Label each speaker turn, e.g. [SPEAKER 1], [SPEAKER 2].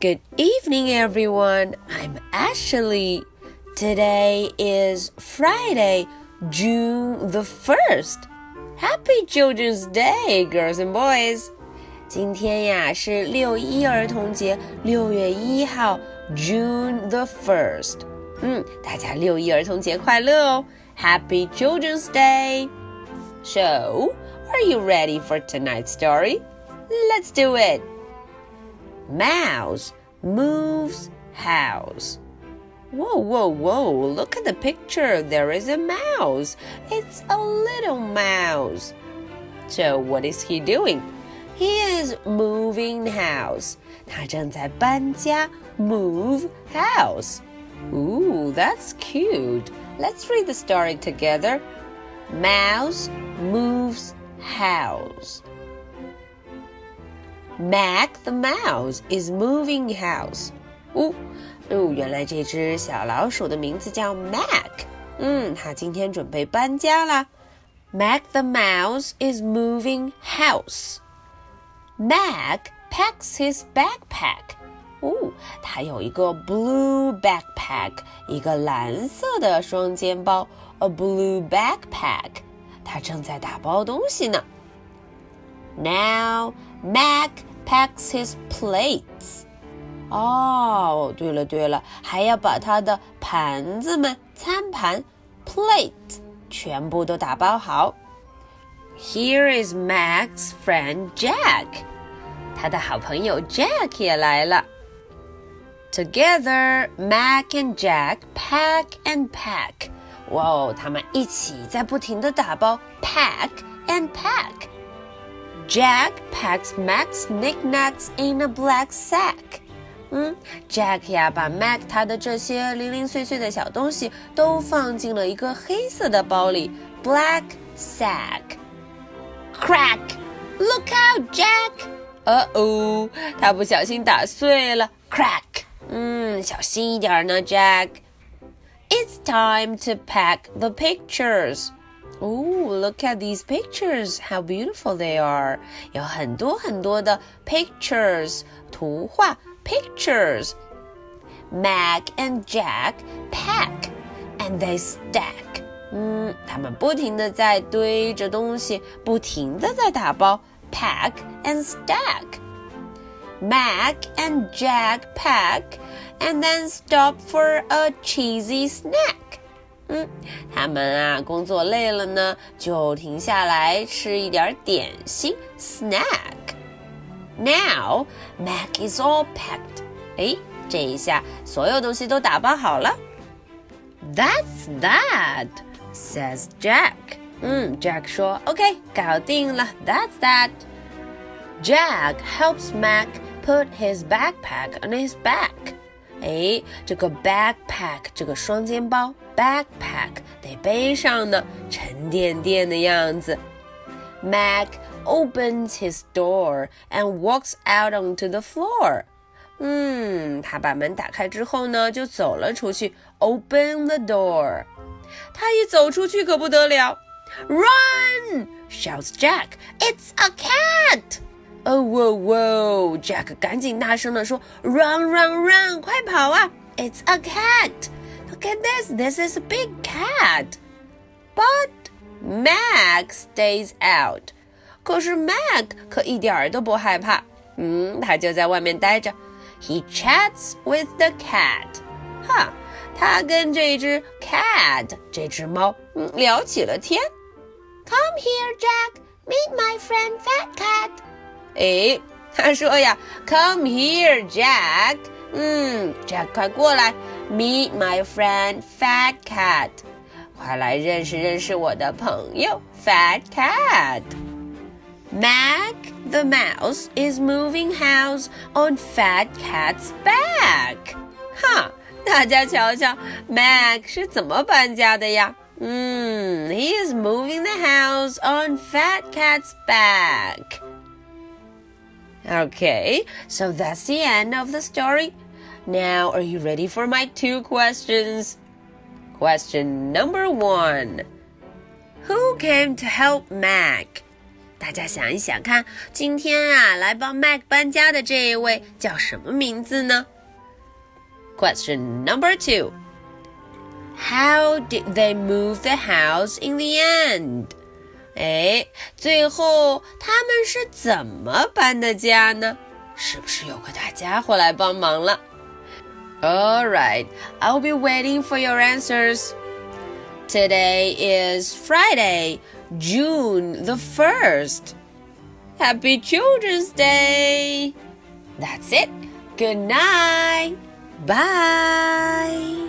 [SPEAKER 1] Good evening, everyone. I'm Ashley. Today is Friday, June the 1st. Happy Children's Day, girls and boys. 今天呀是六一儿童节，六月一号，June the first。嗯，大家六一儿童节快乐哦！Happy Children's Day. So, are you ready for tonight's story? Let's do it. Mouse moves house. Whoa, whoa, whoa, look at the picture. There is a mouse. It's a little mouse. So, what is he doing? He is moving house. 他正在搬家，move house. Ooh, that's cute. Let's read the story together. Mouse moves house. Mac the mouse is moving house. 哦哦，原来这只小老鼠的名字叫 Mac。嗯，它今天准备搬家啦。Mac the mouse is moving house. Mac packs his backpack. 哦，他有一个 blue backpack，一个蓝色的双肩包，a blue backpack。他正在打包东西呢。 Now Mac packs his plates. 哦，对了对了，还要把他的盘子们、餐盘 plate 全部都打包好。Here is Mac's friend Jack，他的好朋友 Jack 也来了。Together, Mac and Jack pack and pack. 哇哦，他们一起在不停的打包，pack and pack. Jack packs Mac's knickknacks in a black sack. 嗯，Jack 呀，把 Mac 他的这些零零碎碎的小东西都放进了一个黑色的包里，black sack。Crack! Look out, Jack! 呃哦，他不小心打碎了，crack！嗯，小心一点呢，Jack。It's time to pack the pictures. Oh, look at these pictures. How beautiful they are. 有很多很多的 pictures 图画 pictures. Mac and Jack pack and they stack. 嗯，他们不停的在堆着东西，不停的在打包，pack and stack。Mac and Jack pack and then stop for a cheesy snack. 嗯，他们啊，工作累了呢，就停下来吃一点点心 snack。Now Mac is all packed. 哎，这一下所有东西都打包好了。That's that, says Jack. 嗯，Jack 说，OK，搞定了。That's that. Jack helps Mac put his backpack on his back. 哎，这个 backpack 这个双肩包 backpack 得背上呢，沉甸甸的样子。Mac opens his door and walks out onto the floor. 嗯，他把门打开之后呢，就走了出去。Open the door. 他一走出去可不得了。Run! shouts Jack. It's a cat! 哦喔喔！Jack 赶紧大声地说：“Run, run, run！快跑啊！It's a cat! Look at this! This is a big cat!” But Mac stays out. 可是 Mac 可一点儿都不害怕。嗯，他就在外面待着。He chats with the cat. 哈，他跟这只 cat 这只猫嗯聊起了天。Come here, Jack. Meet my friend Fat Cat. 哎，他说呀，Come here, Jack。嗯，Jack，快过来，Meet my friend Fat Cat。快来认识认识我的朋友 Fat Cat。Mac the mouse is moving house on Fat Cat's back。哈，大家瞧瞧，Mac 是怎么搬家的呀？嗯，He is moving the house on Fat Cat's back。 Okay, so that's the end of the story. Now, are you ready for my two questions? Question number one Who came to help Mac? 大家想一想看，今天啊来帮 Mac 搬家的这一位叫什么名字呢？Question number two. How did they move the house in the end? 哎，最后他们是怎么搬的家呢？是不是有个大家伙来帮忙了？All right, I'll be waiting for your answers. Today is Friday, June the 1st. Happy Children's Day! That's it. Good night. Bye.